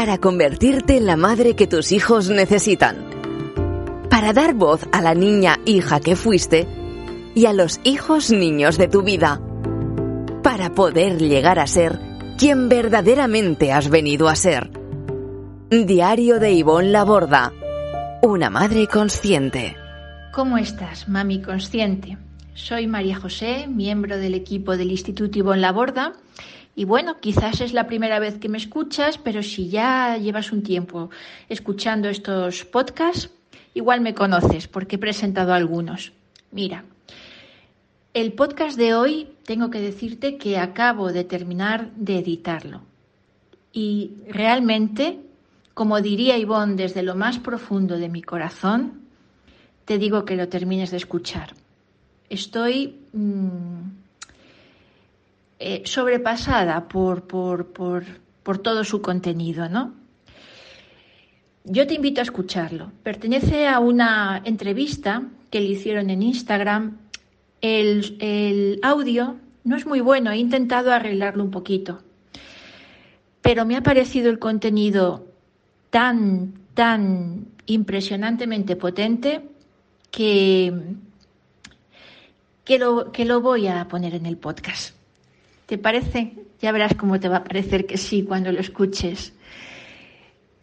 para convertirte en la madre que tus hijos necesitan, para dar voz a la niña hija que fuiste y a los hijos niños de tu vida, para poder llegar a ser quien verdaderamente has venido a ser. Diario de Ivonne Laborda, una madre consciente. ¿Cómo estás, mami consciente? Soy María José, miembro del equipo del Instituto Ivonne Laborda. Y bueno, quizás es la primera vez que me escuchas, pero si ya llevas un tiempo escuchando estos podcasts, igual me conoces porque he presentado algunos. Mira, el podcast de hoy tengo que decirte que acabo de terminar de editarlo. Y realmente, como diría Ivonne desde lo más profundo de mi corazón, te digo que lo termines de escuchar. Estoy mm, eh, sobrepasada por, por, por, por todo su contenido, ¿no? Yo te invito a escucharlo. Pertenece a una entrevista que le hicieron en Instagram el, audio no es muy bueno, he intentado arreglarlo un poquito, pero me ha parecido el contenido tan, tan impresionantemente potente que, que, lo, que lo voy a poner en el podcast. ¿Te parece? Ya verás cómo te va a parecer que sí cuando lo escuches.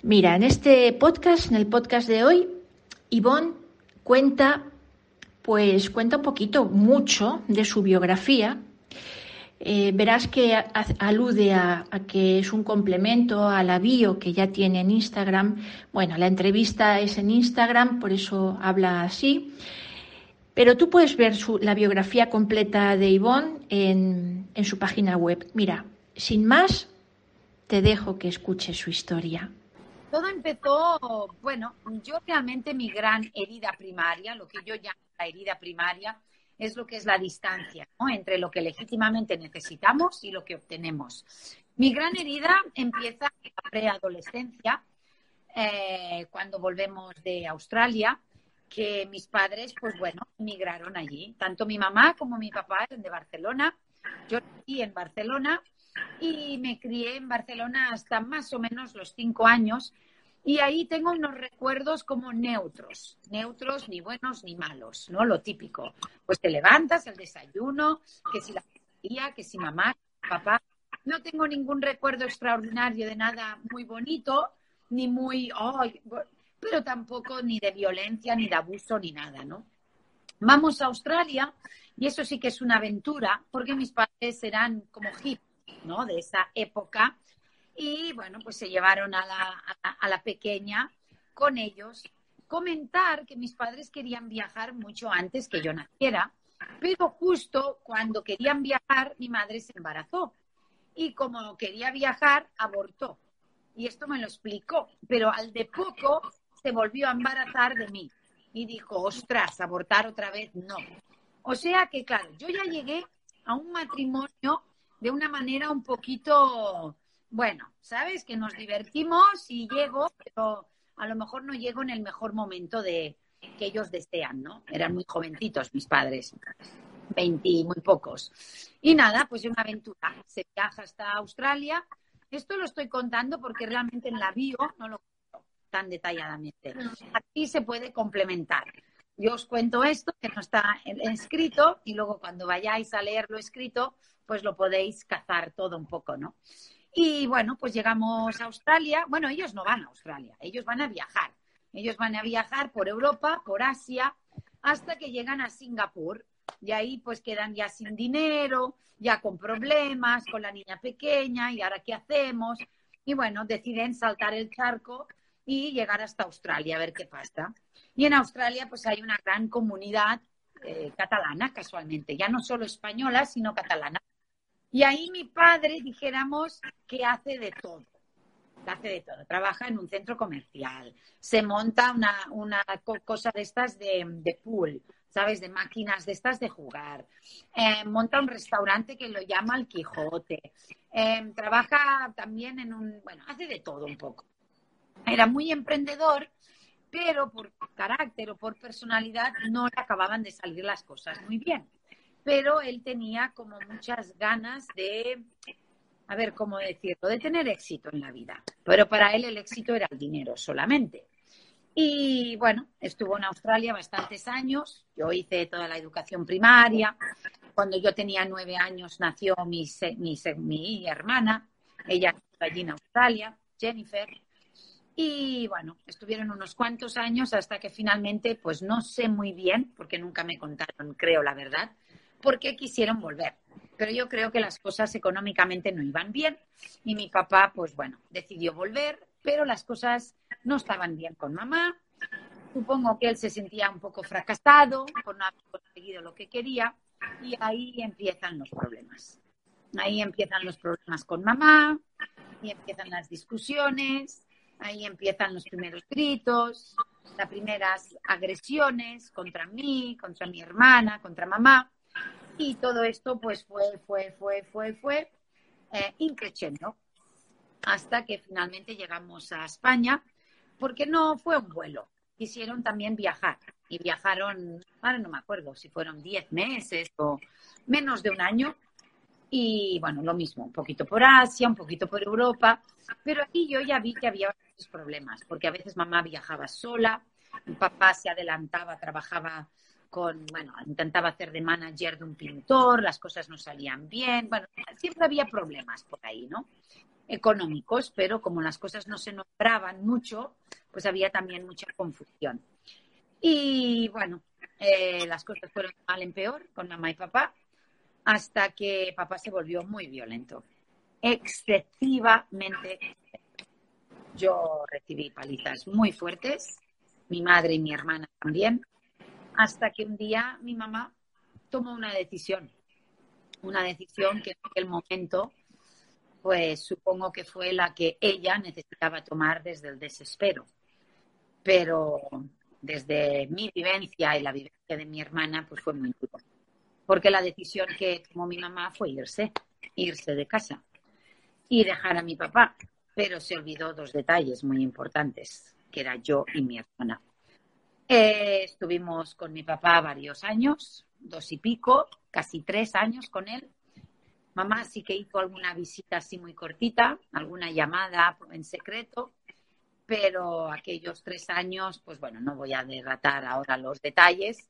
Mira, en este podcast, en el podcast de hoy, Ivonne cuenta pues cuenta un poquito, mucho de su biografía. Eh, verás que alude a, que es un complemento a la bio que ya tiene en Instagram. Bueno, la entrevista es en Instagram, por eso habla así. Pero tú puedes ver la biografía completa de Yvonne en, en su página web. Mira, sin más, te dejo que escuches su historia. Todo empezó, bueno, yo realmente mi gran herida primaria, lo que yo llamo la herida primaria, es lo que es la distancia entre lo que legítimamente necesitamos y lo que obtenemos. Mi gran herida empieza en la preadolescencia, eh, cuando volvemos de Australia, que mis padres, pues bueno, migraron allí. Tanto mi mamá como mi papá eran de Barcelona. Yo nací en Barcelona y me crié en Barcelona hasta más o menos los cinco años. Y ahí tengo unos recuerdos como neutros, neutros ni buenos ni malos, ¿no? Lo típico. Pues te levantas, el desayuno, que si la familia, que si mamá, papá. No tengo ningún recuerdo extraordinario de nada muy bonito, ni muy, pero tampoco ni de violencia, ni de abuso, ni nada, ¿no? Vamos a Australia y eso sí que es una aventura, porque mis padres eran como hip ¿no? De esa época. Y bueno, pues se llevaron a la, a la pequeña con ellos. Comentar que mis padres querían viajar mucho antes que yo naciera, pero justo cuando querían viajar, mi madre se embarazó. Y como quería viajar, abortó. Y esto me lo explicó. Pero al de poco volvió a embarazar de mí. Y dijo, ostras, abortar otra vez, no. O sea que, claro, yo ya llegué a un matrimonio de una manera un poquito, bueno, ¿sabes? Que nos divertimos y llego, pero a lo mejor no llego en el mejor momento de que ellos desean, ¿no? Eran muy jovencitos mis padres, 20 y muy pocos. Y nada, pues una aventura. Se viaja hasta Australia. Esto lo estoy contando porque realmente en la bio no lo tan detalladamente. Aquí se puede complementar. Yo os cuento esto, que no está escrito, y luego cuando vayáis a leer lo escrito, pues lo podéis cazar todo un poco, ¿no? Y bueno, pues llegamos a Australia. Bueno, ellos no van a Australia, ellos van a viajar. Ellos van a viajar por Europa, por Asia, hasta que llegan a Singapur. Y ahí pues quedan ya sin dinero, ya con problemas, con la niña pequeña, y ahora qué hacemos. Y bueno, deciden saltar el charco y llegar hasta Australia a ver qué pasa. Y en Australia pues hay una gran comunidad eh, catalana, casualmente, ya no solo española, sino catalana. Y ahí mi padre, dijéramos, que hace de todo. Hace de todo. Trabaja en un centro comercial. Se monta una, cosa de estas de, pool, ¿sabes? De máquinas de estas de jugar. Eh, monta un restaurante que lo llama El Quijote. Eh, trabaja también en un. Bueno, hace de todo un poco. Era muy emprendedor, pero por carácter o por personalidad no le acababan de salir las cosas muy bien pero él tenía como muchas ganas de a ver cómo decirlo, de tener éxito en la vida. Pero para él el éxito era el dinero solamente. Y bueno, estuvo en Australia bastantes años. Yo hice toda la educación primaria. Cuando yo tenía nueve años nació mi, mi, mi hermana. Ella allí en Australia, Jennifer. Y bueno, estuvieron unos cuantos años hasta que finalmente, pues no sé muy bien, porque nunca me contaron, creo la verdad, por qué quisieron volver. Pero yo creo que las cosas económicamente no iban bien y mi papá, pues bueno, decidió volver, pero las cosas no estaban bien con mamá. Supongo que él se sentía un poco fracasado por no haber conseguido lo que quería y ahí empiezan los problemas. Ahí empiezan los problemas con mamá y empiezan las discusiones Ahí empiezan los primeros gritos, las primeras agresiones contra mí, contra mi hermana, contra mamá. Y todo esto pues fue, fue, fue, fue, fue eh, hasta que finalmente llegamos a España, porque no fue un vuelo, quisieron también viajar y viajaron, ahora no me acuerdo si fueron 10 meses o menos de un año, y bueno, lo mismo, un poquito por Asia, un poquito por Europa, pero aquí yo ya vi que había problemas, porque a veces mamá viajaba sola, papá se adelantaba, trabajaba con, bueno, intentaba hacer de manager de un pintor, las cosas no salían bien, bueno, siempre había problemas por ahí, ¿no? Económicos, pero como las cosas no se nombraban mucho, pues había también mucha confusión. Y bueno, eh, las cosas fueron mal en peor con mamá y papá, hasta que papá se volvió muy violento, excesivamente. Yo recibí palizas muy fuertes, mi madre y mi hermana también, hasta que un día mi mamá tomó una decisión, una decisión que en aquel momento, pues supongo que fue la que ella necesitaba tomar desde el desespero. Pero desde mi vivencia y la vivencia de mi hermana, pues fue muy duro porque la decisión que tomó mi mamá fue irse, irse de casa y dejar a mi papá. Pero se olvidó dos detalles muy importantes, que era yo y mi hermana. Eh, estuvimos con mi papá varios años, dos y pico, casi tres años con él. Mamá sí que hizo alguna visita así muy cortita, alguna llamada en secreto, pero aquellos tres años, pues bueno, no voy a derratar ahora los detalles,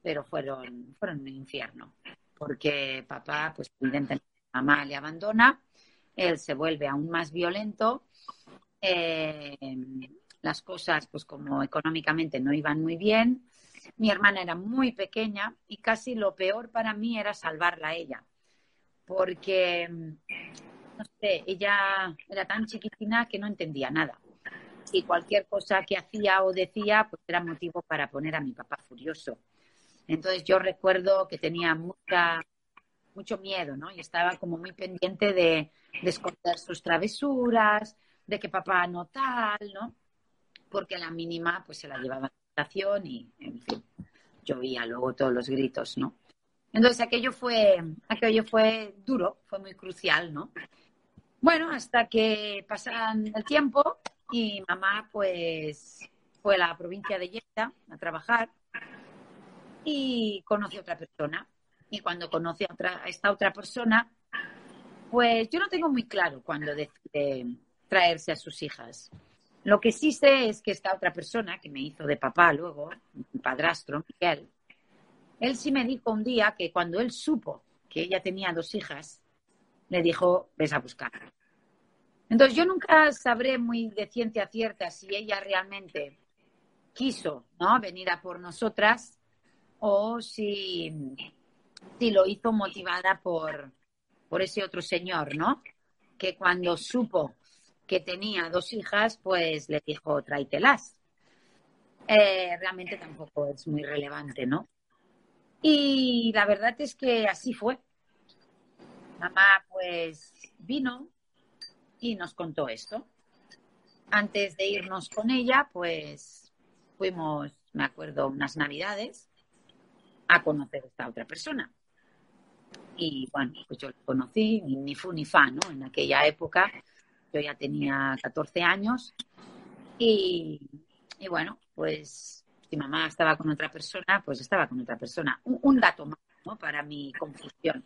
pero fueron, fueron un infierno, porque papá, pues evidentemente mamá le abandona, él se vuelve aún más violento, eh, las cosas, pues como económicamente no iban muy bien, mi hermana era muy pequeña y casi lo peor para mí era salvarla a ella, porque, no sé, ella era tan chiquitina que no entendía nada. Y cualquier cosa que hacía o decía, pues era motivo para poner a mi papá furioso. Entonces yo recuerdo que tenía mucha, mucho miedo, ¿no? Y estaba como muy pendiente de, esconder sus travesuras, de que papá no tal, ¿no? Porque la mínima pues se la llevaba a la estación y, en fin, yo oía luego todos los gritos, ¿no? Entonces aquello fue, aquello fue duro, fue muy crucial, ¿no? Bueno, hasta que pasan el tiempo y mamá pues fue a la provincia de Lleida a trabajar y conoce a otra persona. Y cuando conoce a, otra, esta otra persona, pues yo no tengo muy claro cuándo decide traerse a sus hijas. Lo que sí sé es que esta otra persona, que me hizo de papá luego, mi padrastro, Miguel, él sí me dijo un día que cuando él supo que ella tenía dos hijas, le dijo, ves a buscar. Entonces yo nunca sabré muy de ciencia cierta si ella realmente quiso ¿no? venir a por nosotras o si, si lo hizo motivada por, por ese otro señor, ¿no? Que cuando supo que tenía dos hijas, pues le dijo, tráitelas. Eh, realmente tampoco es muy relevante, ¿no? Y la verdad es que así fue. Mamá pues vino y nos contó esto. Antes de irnos con ella, pues fuimos, me acuerdo, unas navidades a conocer a esta otra persona. Y bueno, pues yo lo conocí, ni, fu ni fa, ¿no? En aquella época yo ya tenía 14 años y, bueno, pues si mamá estaba con otra persona, pues estaba con otra persona. Un, dato más, ¿no? Para mi confusión.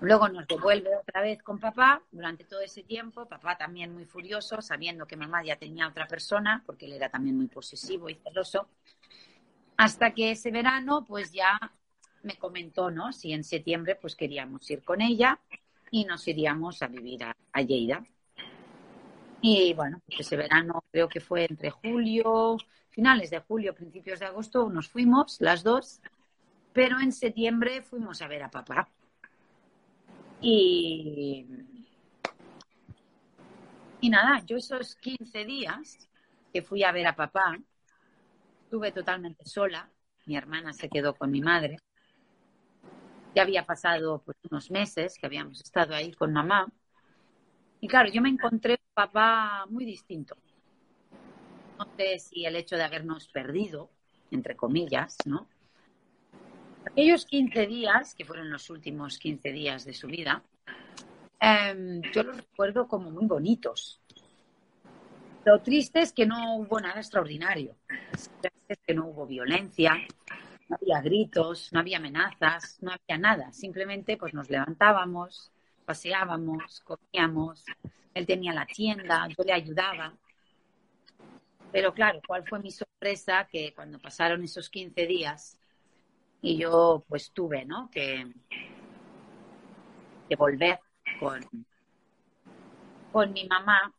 Luego nos devuelve otra vez con papá durante todo ese tiempo, papá también muy furioso, sabiendo que mamá ya tenía otra persona, porque él era también muy posesivo y celoso, hasta que ese verano pues ya me comentó, ¿no? Si en septiembre pues queríamos ir con ella y nos iríamos a vivir a, a Lleida. Y bueno, pues ese verano creo que fue entre julio, finales de julio, principios de agosto, nos fuimos las dos, pero en septiembre fuimos a ver a papá. Y, y nada, yo esos 15 días que fui a ver a papá, estuve totalmente sola, mi hermana se quedó con mi madre. Ya había pasado pues, unos meses que habíamos estado ahí con mamá. Y claro, yo me encontré un papá muy distinto. No sé si el hecho de habernos perdido, entre comillas, ¿no? Aquellos 15 días, que fueron los últimos 15 días de su vida, eh, yo los recuerdo como muy bonitos. Lo triste es que no hubo nada extraordinario. Que no hubo violencia, no había gritos, no había amenazas, no había nada. Simplemente pues nos levantábamos, paseábamos, comíamos. Él tenía la tienda, yo le ayudaba. Pero claro, ¿cuál fue mi sorpresa? Que cuando pasaron esos 15 días, y yo pues tuve, ¿no? Que, que volver con, con mi mamá,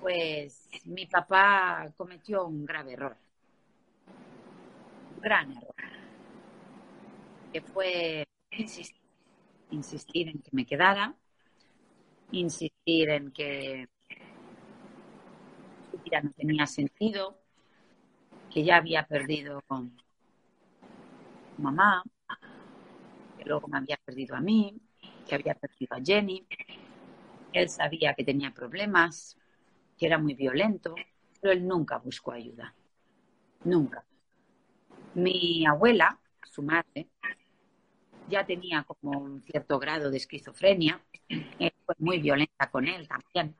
pues mi papá cometió un grave error, gran error, que fue insistir, insistir en que me quedara, insistir en que su vida no tenía sentido, que ya había perdido mamá, que luego me había perdido a mí, que había perdido a Jenny. Él sabía que tenía problemas, que era muy violento, pero él nunca buscó ayuda. Nunca. Mi abuela, su madre, ya tenía como un cierto grado de esquizofrenia. fue muy violenta con él también.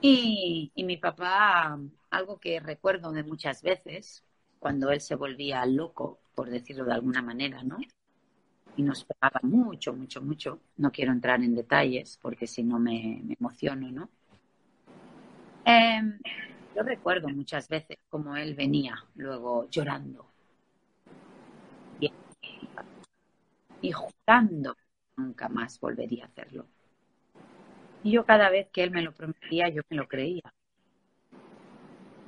Y, mi papá, algo que recuerdo de muchas veces, cuando él se volvía loco, por decirlo de alguna manera, ¿no? Y nos pegaba mucho, mucho, mucho. No quiero entrar en detalles porque si no me, emociono, ¿no? Eh, yo recuerdo muchas veces como él venía luego llorando y, y jurando nunca más volvería a hacerlo. Y yo cada vez que él me lo prometía, yo me lo creía.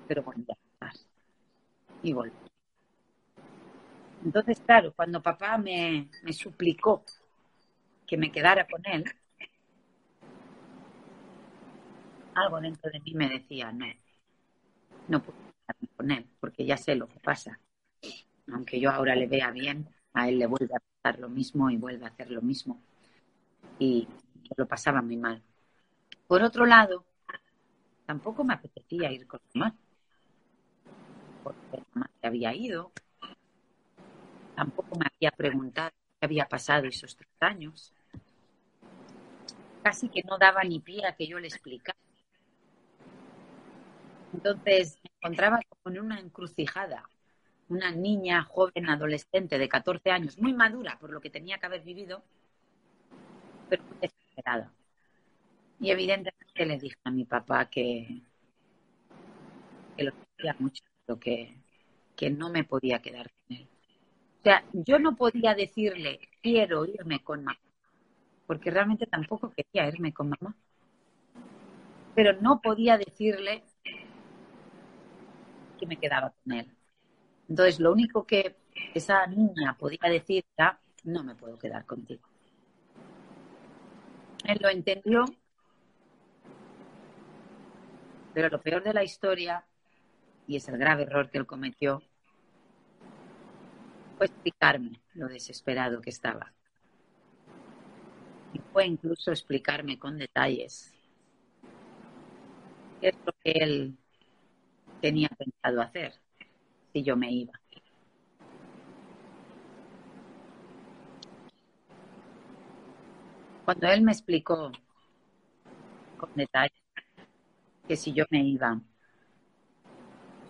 Pero volvía a pasar y volví. Entonces, claro, cuando papá me, me suplicó que me quedara con él, algo dentro de mí me decía, no, no puedo quedarme con él, porque ya sé lo que pasa. Aunque yo ahora le vea bien, a él le vuelve a pasar lo mismo y vuelve a hacer lo mismo. Y lo pasaba muy mal. Por otro lado, tampoco me apetecía ir con mamá porque mamá se había ido. Tampoco me había preguntado qué había pasado esos tres años. Casi que no daba ni pie a que yo le explicara. Entonces me encontraba como en una encrucijada. Una niña joven, adolescente de 14 años, muy madura por lo que tenía que haber vivido, pero muy desesperada. Y evidentemente le dije a mi papá que, que lo sentía mucho que, que no me podía quedar con él. O sea, yo no podía decirle, quiero irme con mamá, porque realmente tampoco quería irme con mamá. Pero no podía decirle que me quedaba con él. Entonces, lo único que esa niña podía decir era, no me puedo quedar contigo. Él lo entendió, pero lo peor de la historia y es el grave error que él cometió, fue explicarme lo desesperado que estaba. Y fue incluso explicarme con detalles qué es lo que él tenía pensado hacer si yo me iba. Cuando él me explicó con detalles que si yo me iba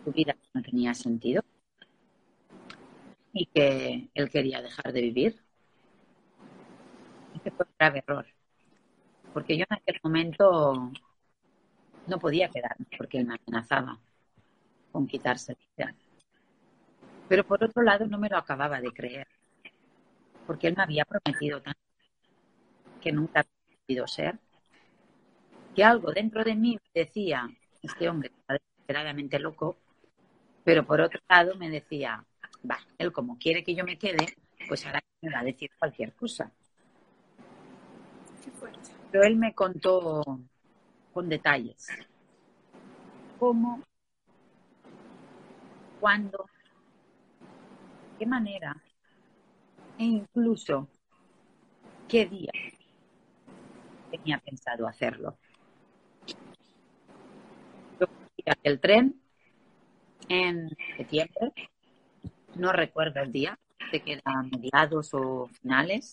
su vida no tenía sentido y que él quería dejar de vivir. Ese fue un grave error. Porque yo en aquel momento no podía quedarme porque él me amenazaba con quitarse vida. Pero por otro lado no me lo acababa de creer. Porque él me había prometido tanto que nunca había podido ser. Que algo dentro de mí me decía, este hombre está desesperadamente loco, pero por otro lado me decía, va, él como quiere que yo me quede, pues ahora me va a decir cualquier cosa. Pero él me contó con detalles cómo, cuándo, qué manera e incluso qué día tenía pensado hacerlo. Yo el tren en septiembre, no recuerdo el día, sé que mediados o finales.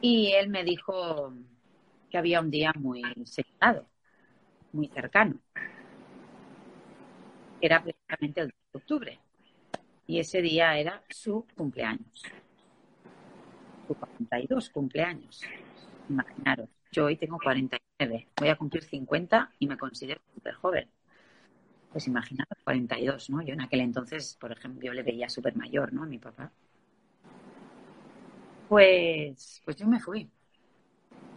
Y él me dijo que había un día muy señalado, muy cercano. Era precisamente el 2 de octubre. Y ese día era su cumpleaños. Su 42 cumpleaños. Imaginaros, yo hoy tengo 49, voy a cumplir 50 y me considero súper joven. Pues imaginaros, 42, ¿no? Yo en aquel entonces, por ejemplo, yo le veía súper mayor, ¿no? A mi papá. Pues, pues yo me fui.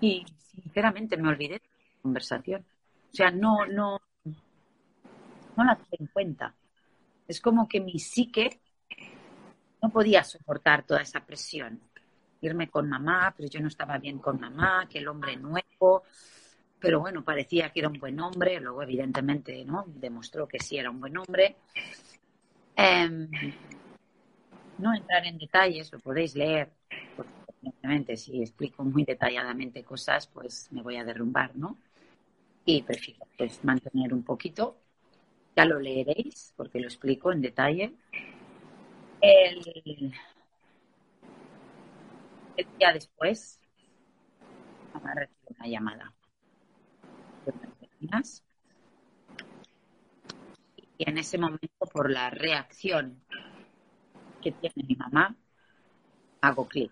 Y sinceramente me olvidé de la conversación. O sea, no, no, no la tuve en cuenta. Es como que mi psique no podía soportar toda esa presión. Irme con mamá, pero yo no estaba bien con mamá, que el hombre nuevo, pero bueno, parecía que era un buen hombre, luego evidentemente no demostró que sí era un buen hombre. Em, no entrar en detalles, lo podéis leer, Obviamente, si explico muy detalladamente cosas, pues me voy a derrumbar, ¿no? Y prefiero pues mantener un poquito. Ya lo leeréis porque lo explico en detalle. El, día después, mamá recibe una llamada y en ese momento, por la reacción que tiene mi mamá, hago clic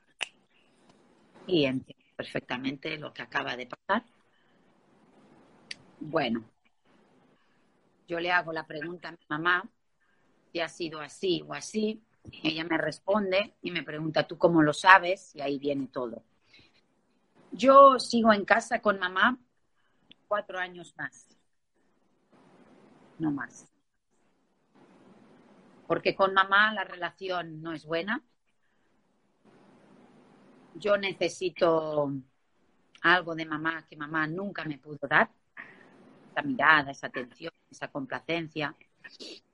y entiendo perfectamente lo que acaba de pasar. Bueno, yo le hago la pregunta a mi mamá si ha sido así o así. Ella me responde y me pregunta, ¿tú cómo lo sabes? Y ahí viene todo. Yo sigo en casa con mamá cuatro años más. No más. Porque con mamá la relación no es buena yo necesito algo de mamá que mamá nunca me pudo dar, esa mirada, esa atención, esa complacencia.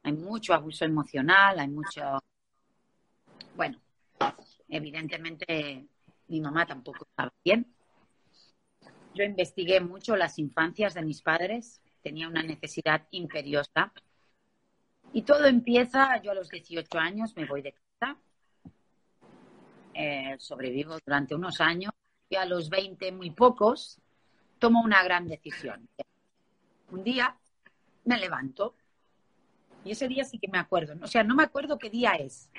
Hay mucho abuso emocional, hay mucho... Bueno, evidentemente mi mamá tampoco estaba bien. Yo investigué mucho las infancias de mis padres, tenía una necesidad imperiosa. Y todo empieza, yo a los 18 años me voy de casa, eh, sobrevivo durante unos años y a los 20, muy pocos, tomo una gran decisión. Un día me levanto y ese día sí que me acuerdo. O sea, no me acuerdo qué día es,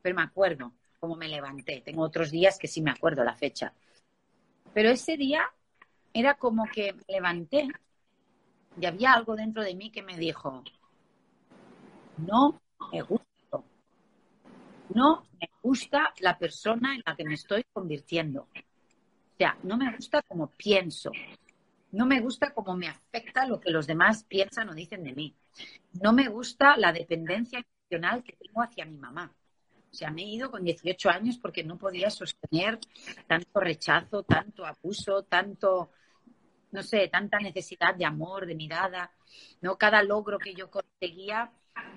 pero me acuerdo cómo me levanté. Tengo otros días que sí me acuerdo la fecha. Pero ese día era como que me levanté y había algo dentro de mí que me dijo, no me gusta no me gusta la persona en la que me estoy convirtiendo. O sea, no me gusta como pienso. No me gusta cómo me afecta lo que los demás piensan o dicen de mí. No me gusta la dependencia emocional que tengo hacia mi mamá. O sea, me he ido con 18 años porque no podía sostener tanto rechazo, tanto abuso, tanto, no sé, tanta necesidad de amor, de mirada. No cada logro que yo conseguía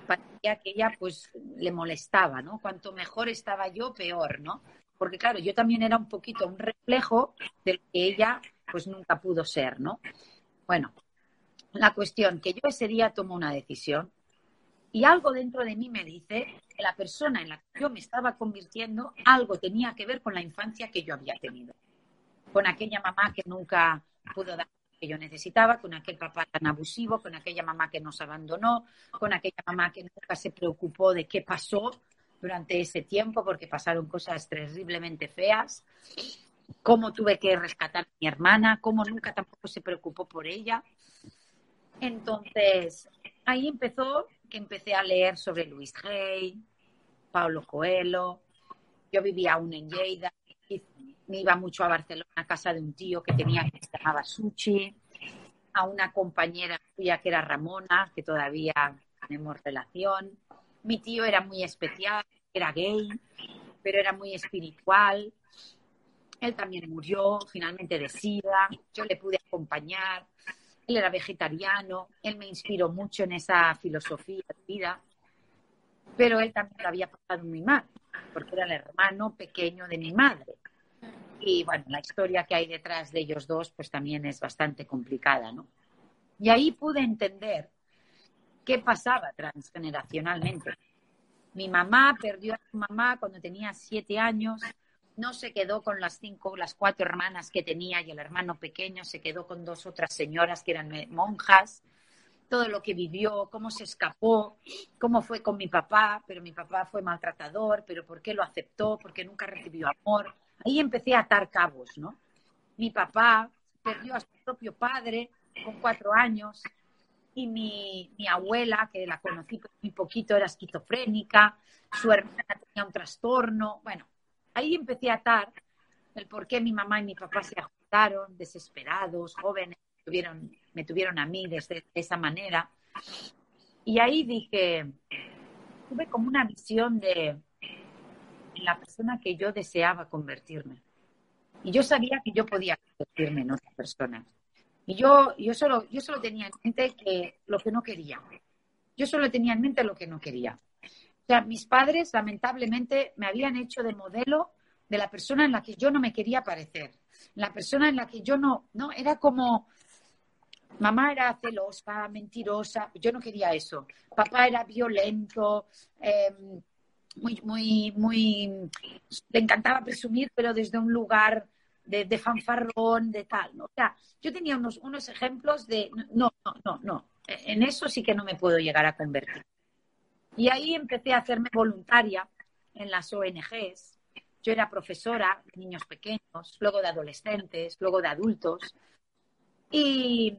parecía que ella pues le molestaba, ¿no? Cuanto mejor estaba yo, peor, ¿no? Porque claro, yo también era un poquito un reflejo del que ella pues nunca pudo ser, ¿no? Bueno, la cuestión que yo ese día tomo una decisión y algo dentro de mí me dice que la persona en la que yo me estaba convirtiendo algo tenía que ver con la infancia que yo había tenido, con aquella mamá que nunca pudo dar que yo necesitaba, con aquel papá tan abusivo, con aquella mamá que nos abandonó, con aquella mamá que nunca se preocupó de qué pasó, durante ese tiempo porque pasaron cosas terriblemente feas, cómo tuve que rescatar a mi hermana, cómo nunca tampoco se preocupó por ella. Entonces, ahí empezó que empecé a leer sobre Luis Rey, Pablo Coelho. Yo vivía aún en Lleida, y me iba mucho a Barcelona a casa de un tío que tenía que se llamaba Suchi, a una compañera suya que era Ramona, que todavía tenemos relación. Mi tío era muy especial, era gay, pero era muy espiritual. Él también murió finalmente de sida, yo le pude acompañar. Él era vegetariano, él me inspiró mucho en esa filosofía de vida, pero él también lo había pasado muy mal, porque era el hermano pequeño de mi madre. Y bueno, la historia que hay detrás de ellos dos, pues también es bastante complicada, ¿no? Y ahí pude entender qué pasaba transgeneracionalmente. Mi mamá perdió a su mamá cuando tenía siete años, no se quedó con las cinco, las cuatro hermanas que tenía y el hermano pequeño se quedó con dos otras señoras que eran monjas. Todo lo que vivió, cómo se escapó, cómo fue con mi papá, pero mi papá fue maltratador, pero ¿por qué lo aceptó? Porque nunca recibió amor. Ahí empecé a atar cabos, ¿no? Mi papá perdió a su propio padre con cuatro años y mi, mi abuela, que la conocí muy poquito, era esquizofrénica, su hermana tenía un trastorno. Bueno, ahí empecé a atar el por qué mi mamá y mi papá se juntaron, desesperados, jóvenes, me tuvieron a mí de esa manera. Y ahí dije, tuve como una visión de la persona que yo deseaba convertirme. Y yo sabía que yo podía convertirme en otra persona. Y yo, yo, solo, yo solo tenía en mente lo que no quería. Yo solo tenía en mente lo que no quería. O sea, mis padres lamentablemente me habían hecho de modelo de la persona en la que yo no me quería parecer, la persona en la que yo no, no, era como, mamá era celosa, mentirosa, yo no quería eso, papá era violento, em, muy, muy, muy, le encantaba presumir, pero desde un lugar de, de fanfarrón, de tal, ¿no? O sea, yo tenía unos, unos ejemplos de, no, no, no, no, en eso sí que no me puedo llegar a convertir. Y ahí empecé a hacerme voluntaria en las ONGs. Yo era profesora de niños pequeños, luego de adolescentes, luego de adultos. Y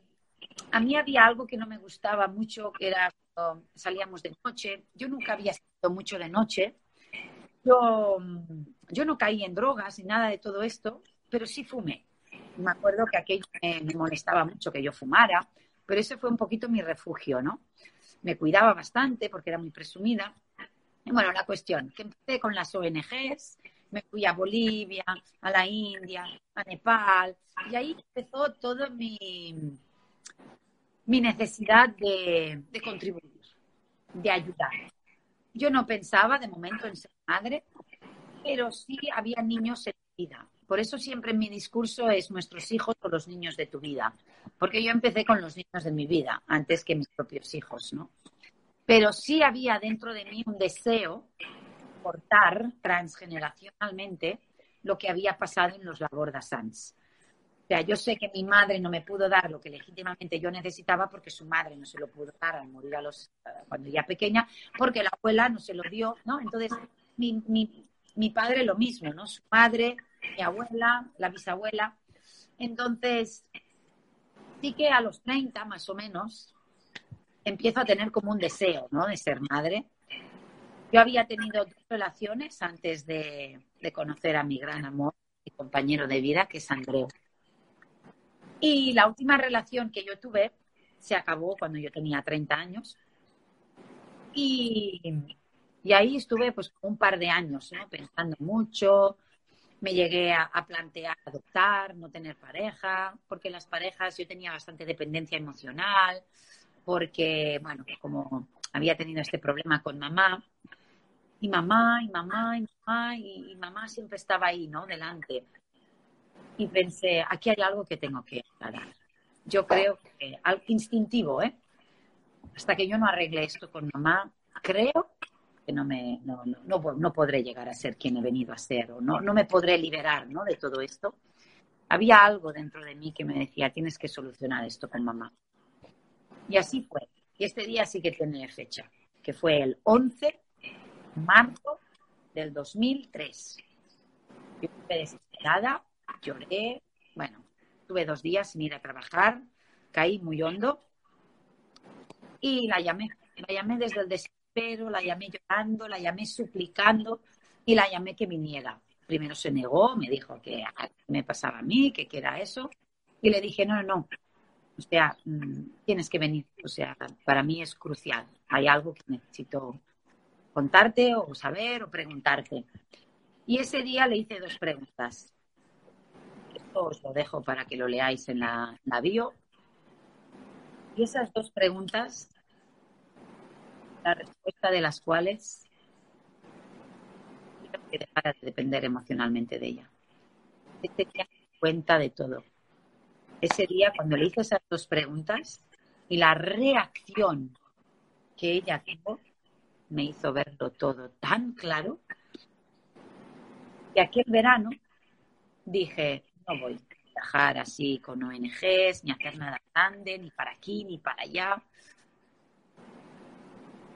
a mí había algo que no me gustaba mucho, que era cuando salíamos de noche. Yo nunca había salido mucho de noche. Yo, yo no caí en drogas ni nada de todo esto, pero sí fumé. Me acuerdo que aquello me, molestaba mucho que yo fumara, pero ese fue un poquito mi refugio, ¿no? Me cuidaba bastante porque era muy presumida. Y bueno, la cuestión, que empecé con las ONGs, me fui a Bolivia, a la India, a Nepal, y ahí empezó toda mi, mi necesidad de, de contribuir, de ayudar. Yo no pensaba de momento en ser madre, pero sí había niños en mi vida. Por eso siempre en mi discurso es nuestros hijos o los niños de tu vida, porque yo empecé con los niños de mi vida antes que mis propios hijos, ¿no? Pero sí había dentro de mí un deseo cortar transgeneracionalmente lo que había pasado en los Laborda Sans. O sea, yo sé que mi madre no me pudo dar lo que legítimamente yo necesitaba porque su madre no se lo pudo dar al morir a los, cuando ya pequeña, porque la abuela no se lo dio, ¿no? Entonces, mi, mi, mi padre lo mismo, ¿no? Su madre mi abuela, la bisabuela. Entonces, sí que a los 30 más o menos empiezo a tener como un deseo, ¿no? De ser madre. Yo había tenido dos relaciones antes de, de conocer a mi gran amor y compañero de vida, que es Andreu. Y la última relación que yo tuve se acabó cuando yo tenía 30 años. Y, y ahí estuve pues un par de años, ¿no? Pensando mucho, me llegué a, plantear adoptar, no tener pareja, porque las parejas yo tenía bastante dependencia emocional, porque, bueno, como había tenido este problema con mamá, y mamá, y mamá, y mamá, y, mamá siempre estaba ahí, ¿no? Delante. Y pensé, aquí hay algo que tengo que aclarar. Yo creo que, algo instintivo, ¿eh? Hasta que yo no arregle esto con mamá, creo que no, me, no, no, no, podré llegar a ser quien he venido a ser o no, no me podré liberar ¿no? de todo esto. Había algo dentro de mí que me decía, tienes que solucionar esto con mamá. Y así fue. Y este día sí que tiene fecha, que fue el 11 de marzo del 2003. Yo estuve desesperada, lloré, bueno, tuve dos días sin ir a trabajar, caí muy hondo y la llamé. La llamé desde el desespero, la llamé llorando, la llamé suplicando y la llamé que viniera. Primero se negó, me dijo que me pasaba a mí, que qué era eso. Y le dije, no, no, no. O sea, mm, tienes que venir. O sea, para mí es crucial. Hay algo que necesito contarte o saber o preguntarte. Y ese día le hice dos preguntas. Esto os lo dejo para que lo leáis en la, la bio. Y esas dos preguntas, la respuesta de las cuales tengo que dejar de depender emocionalmente de ella. Ese día cuenta de todo. Ese día, cuando le hice esas dos preguntas y la reacción que ella tuvo, me hizo verlo todo tan claro que aquel verano dije, no voy a viajar así con ONGs, ni hacer nada grande, ni para aquí, ni para allá.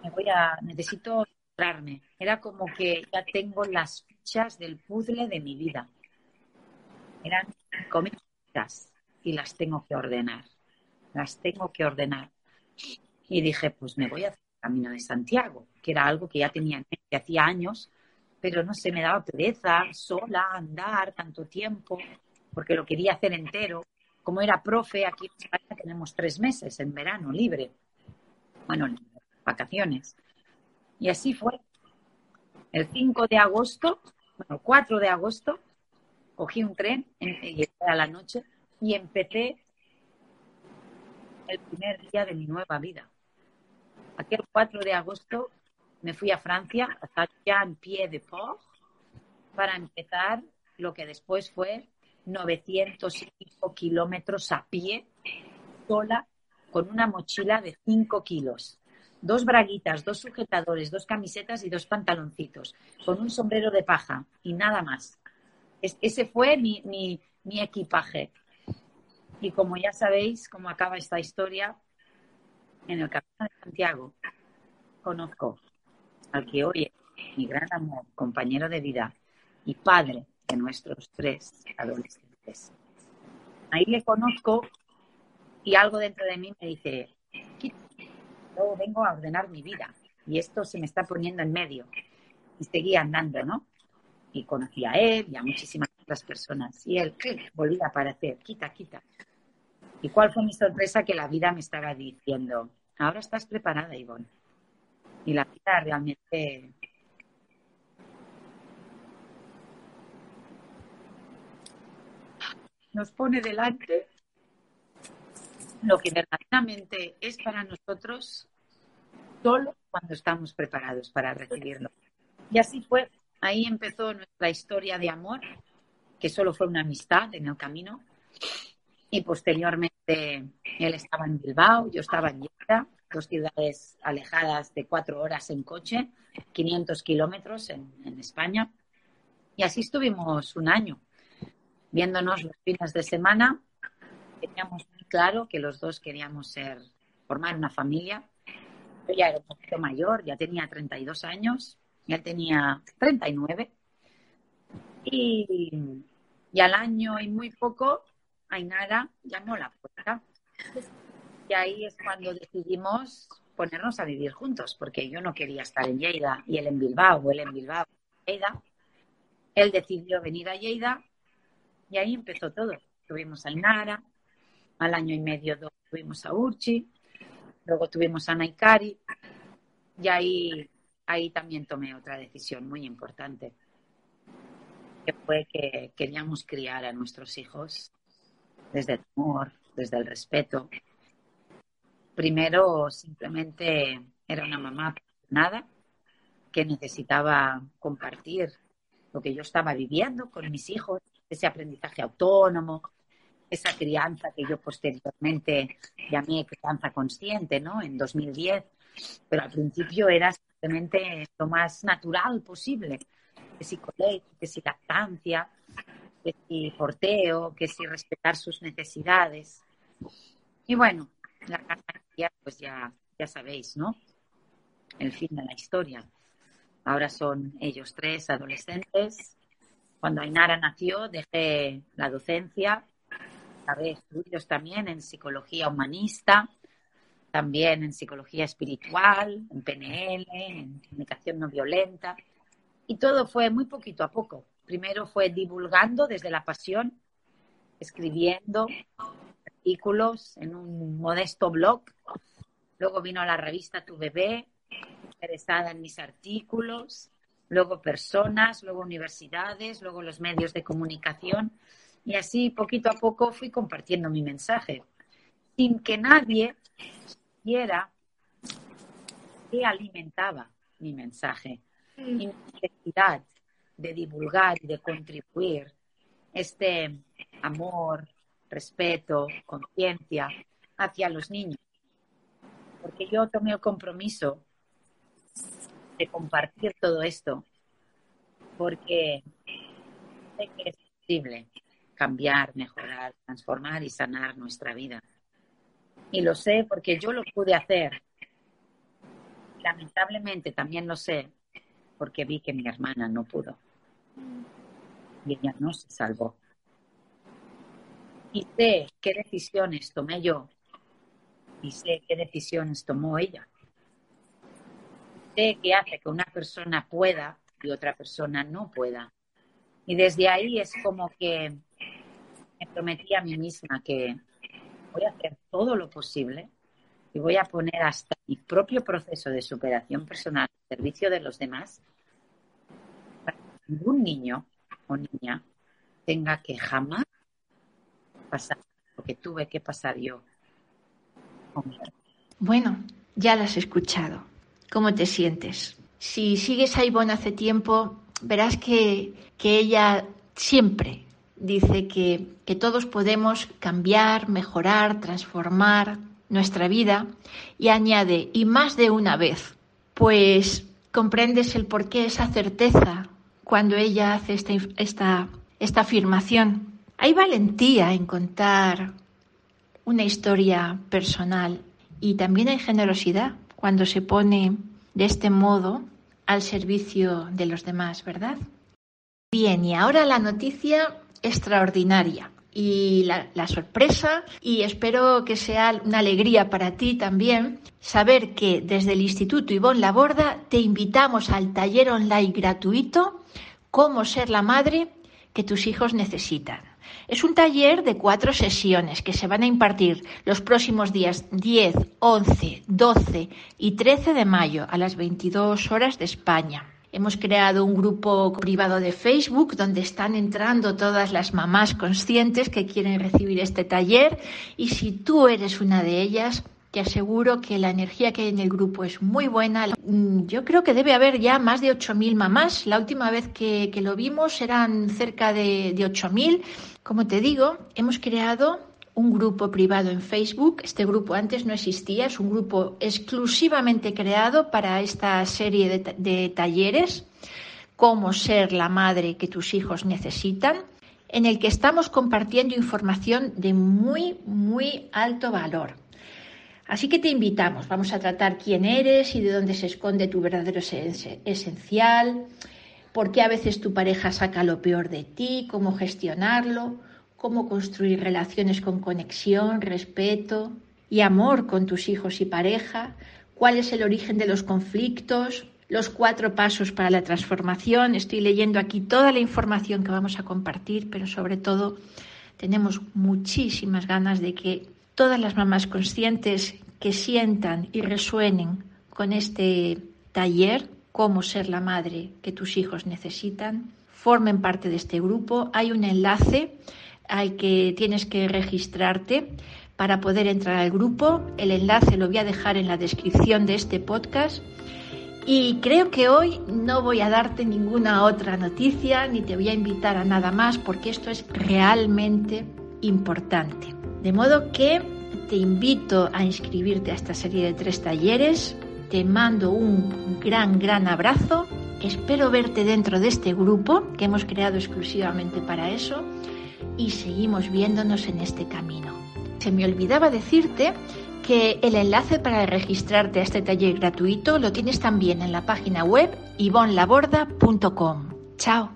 Me voy a, necesito centrarme. Era como que ya tengo las fichas del puzzle de mi vida. Eran comidas y las tengo que ordenar. Las tengo que ordenar. Y dije, pues me voy a hacer el Camino de Santiago, que era algo que ya tenía en mente hacía años, pero no se me daba pereza sola andar tanto tiempo, porque lo quería hacer entero. Como era profe, aquí en España tenemos tres meses en verano libre. Bueno, vacaciones. Y así fue. El 5 de agosto, bueno, el 4 de agosto, cogí un tren, llegué a la noche y empecé el primer día de mi nueva vida. Aquel 4 de agosto me fui a Francia, a en pie de port, para empezar lo que después fue 905 kilómetros a pie, sola, con una mochila de 5 kilos, dos braguitas, dos sujetadores, dos camisetas y dos pantaloncitos, con un sombrero de paja y nada más. ese fue mi, equipaje. Y como ya sabéis cómo acaba esta historia, en el Camino de Santiago conozco al que hoy es mi gran amor, compañero de vida y padre de nuestros tres adolescentes. Ahí le conozco y algo dentro de mí me dice, yo vengo a ordenar mi vida y esto se me está poniendo en medio. Y seguí andando, ¿no? Y conocí a él y a muchísimas otras personas. Y él volvía a aparecer, quita, quita. ¿Y cuál fue mi sorpresa? Que la vida me estaba diciendo, ahora estás preparada, Ivonne. Y la vida realmente nos pone delante lo que verdaderamente es para nosotros solo cuando estamos preparados para recibirlo. Y así fue. Ahí empezó nuestra historia de amor, que solo fue una amistad en el camino, y posteriormente él estaba en Bilbao, yo estaba en Lleida, dos ciudades alejadas de cuatro horas en coche, 500 kilómetros en, en España. Y así estuvimos un año, viéndonos los fines de semana. Teníamos muy claro que los dos queríamos ser, formar una familia. Yo ya era un poquito mayor, ya tenía 32 años, y él tenía 39. Y, y al año y muy poco Ainara llamó a la puerta. Y ahí es cuando decidimos ponernos a vivir juntos, porque yo no quería estar en Lleida y él en Bilbao, él en Bilbao, Lleida. Él decidió venir a Lleida y ahí empezó todo. Tuvimos a Ainara, al año y medio tuvimos a Urchi, luego tuvimos a Naikari y ahí, ahí también tomé otra decisión muy importante, que fue que queríamos criar a nuestros hijos desde el amor, desde el respeto. Primero, simplemente era una mamá nada que necesitaba compartir lo que yo estaba viviendo con mis hijos, ese aprendizaje autónomo, esa crianza que yo posteriormente llamé crianza consciente, ¿no? En 2010, pero al principio era simplemente lo más natural posible, que si colegio, que si lactancia, que si porteo, que si respetar sus necesidades. Y bueno, la ya, pues ya, ya sabéis, ¿no? El fin de la historia. Ahora son ellos tres adolescentes. Cuando Ainara nació, dejé la docencia, acabé estudios también en psicología humanista, también en psicología espiritual, en PNL, en comunicación no violenta. Y todo fue muy poquito a poco. Primero fue divulgando desde la pasión, escribiendo artículos en un modesto blog. Luego vino la revista Tu Bebé, interesada en mis artículos, luego personas, luego universidades, luego los medios de comunicación y así poquito a poco fui compartiendo mi mensaje sin que nadie supiera que alimentaba mi mensaje mm. mi necesidad de divulgar y de contribuir este amor, respeto, conciencia hacia los niños. Porque yo tomé el compromiso de compartir todo esto porque sé que es posible cambiar, mejorar, transformar y sanar nuestra vida. Y lo sé porque yo lo pude hacer. Lamentablemente también lo sé porque vi que mi hermana no pudo. Y ella no se salvó. Y sé qué decisiones tomé yo y sé qué decisiones tomó ella que hace que una persona pueda y otra persona no pueda. Y desde ahí es como que me prometí a mí misma que voy a hacer todo lo posible y voy a poner hasta mi propio proceso de superación personal al servicio de los demás para que ningún niño o niña tenga que jamás pasar lo que tuve que pasar yo. Bueno, ya lo has escuchado. ¿Cómo te sientes? Si sigues a Ivonne hace tiempo, verás que, ella siempre dice que, que todos podemos cambiar, mejorar, transformar nuestra vida y añade, y más de una vez, pues comprendes el por qué esa certeza cuando ella hace esta, esta, esta afirmación. Hay valentía en contar una historia personal y también hay generosidad cuando se pone de este modo al servicio de los demás, ¿verdad? Bien, y ahora la noticia extraordinaria y la, sorpresa y espero que sea una alegría para ti también saber que desde el Instituto Ivonne Laborda te invitamos al taller online gratuito Cómo ser la madre que tus hijos necesitan. Es un taller de cuatro sesiones que se van a impartir los próximos días 10, 11, 12 y 13 de mayo a las 22 horas de España. Hemos creado un grupo privado de Facebook donde están entrando todas las mamás conscientes que quieren recibir este taller y si tú eres una de ellas, te aseguro que la energía que hay en el grupo es muy buena. Mm, yo creo que debe haber ya más de 8.000 mamás. La última vez que, lo vimos eran cerca de, de 8.000. Como te digo, hemos creado un grupo privado en Facebook. Este grupo antes no existía, es un grupo exclusivamente creado para esta serie de, talleres, cómo ser la madre que tus hijos necesitan, en el que estamos compartiendo información de muy, muy alto valor. Así que te invitamos, vamos a tratar quién eres y de dónde se esconde tu verdadero esencial, por qué a veces tu pareja saca lo peor de ti, cómo gestionarlo, cómo construir relaciones con conexión, respeto y amor con tus hijos y pareja, cuál es el origen de los conflictos, los cuatro pasos para la transformación. Estoy leyendo aquí toda la información que vamos a compartir, pero sobre todo tenemos muchísimas ganas de que todas las mamás conscientes que sientan y resuenen con este taller, cómo ser la madre que tus hijos necesitan, formen parte de este grupo. Hay un enlace al que tienes que registrarte para poder entrar al grupo. El enlace lo voy a dejar en la descripción de este podcast. Y creo que hoy no voy a darte ninguna otra noticia ni te voy a invitar a nada más porque esto es realmente importante. De modo que te invito a inscribirte a esta serie de tres talleres. Te mando un gran, gran abrazo. Espero verte dentro de este grupo que hemos creado exclusivamente para eso y seguimos viéndonos en este camino. Se me olvidaba decirte que el enlace para registrarte a este taller gratuito lo tienes también en la página web ivonlaborda.com. Chao.